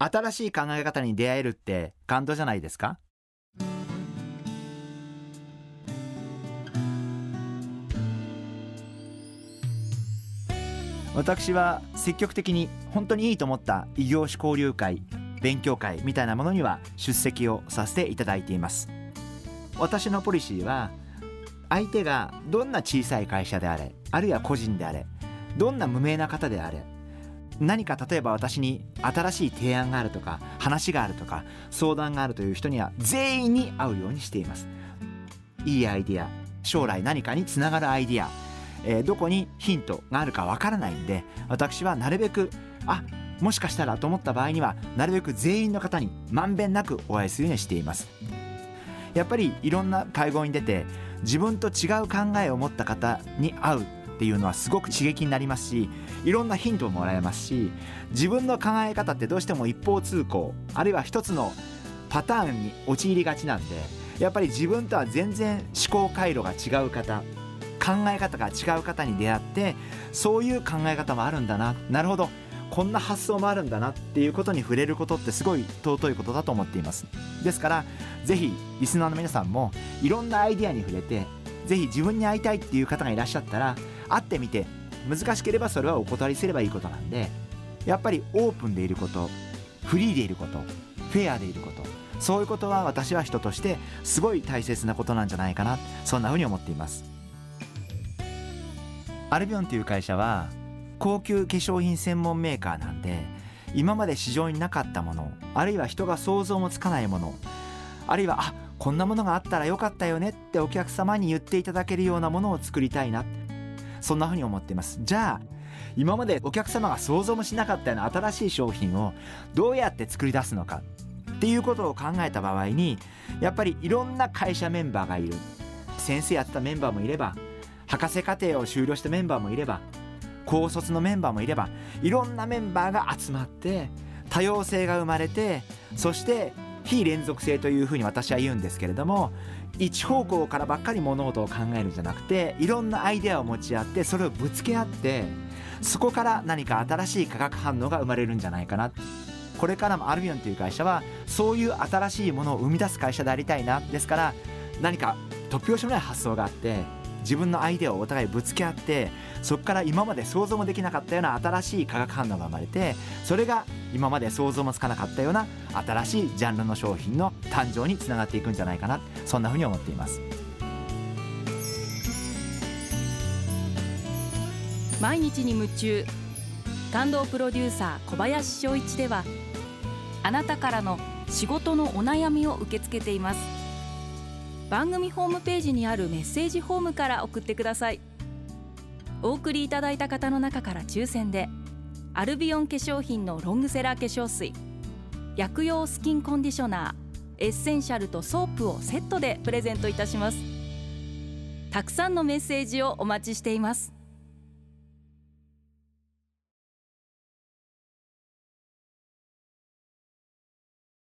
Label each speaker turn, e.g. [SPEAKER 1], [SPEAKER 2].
[SPEAKER 1] 新しい考え方に出会えるって感動じゃないですか？私は積極的に本当にいいと思った異業種交流会勉強会みたいなものには出席をさせていただいています。私のポリシーは相手がどんな小さい会社であれあるいは個人であれどんな無名な方であれ何か例えば私に新しい提案があるとか話があるとか相談があるという人には全員に会うようにしています。いいアイディア将来何かにつながるアイディア、えー、どこにヒントがあるかわからないんで私はなるべくあもしかしたらと思った場合にはなるべく全員の方にまんべんなくお会いするようにしています。やっぱりいろんな会合に出て自分と違う考えを持った方に会うっていうのはすごく刺激になりますしいろんなヒントをもらえますし自分の考え方ってどうしても一方通行あるいは一つのパターンに陥りがちなんでやっぱり自分とは全然思考回路が違う方考え方が違う方に出会ってそういう考え方もあるんだななるほどこんな発想もあるんだなっていうことに触れることってすごい尊いことだと思っています。ですからぜひリスナーの皆さんもいろんなアイデアに触れてぜひ自分に会いたいっていう方がいらっしゃったら会ってみて難しければそれはお断りすればいいことなんでやっぱりオープンでいることフリーでいることフェアでいることそういうことは私は人としてすごい大切なことなんじゃないかなそんなふうに思っています。アルビオンという会社は高級化粧品専門メーカーなんで今まで市場になかったものあるいは人が想像もつかないものあるいはあこんなものがあったらよかったよねってお客様に言っていただけるようなものを作りたいなそんなふうに思っています。じゃあ今までお客様が想像もしなかったような新しい商品をどうやって作り出すのかっていうことを考えた場合にやっぱりいろんな会社メンバーがいる。先生やってたメンバーもいれば博士課程を修了したメンバーもいれば高卒のメンバーもいればいろんなメンバーが集まって多様性が生まれてそして非連続性というふうに私は言うんですけれども一方向からばっかり物事を考えるんじゃなくていろんなアイデアを持ち合ってそれをぶつけ合ってそこから何か新しい化学反応が生まれるんじゃないかな。これからもアルビオンという会社はそういう新しいものを生み出す会社でありたいな。ですから何か突拍子もない発想があって自分のアイデアをお互いぶつけ合ってそこから今まで想像もできなかったような新しい化学反応が生まれてそれが今まで想像もつかなかったような新しいジャンルの商品の誕生につながっていくんじゃないかなそんなふうに思っています。
[SPEAKER 2] 毎日に夢中感動プロデューサー小林翔一ではあなたからの仕事のお悩みを受け付けています。番組ホームページにあるメッセージフォームから送ってください。お送りいただいた方の中から抽選でアルビオン化粧品のロングセラー化粧水薬用スキンコンディショナーエッセンシャルとソープをセットでプレゼントいたします。たくさんのメッセージをお待ちしています。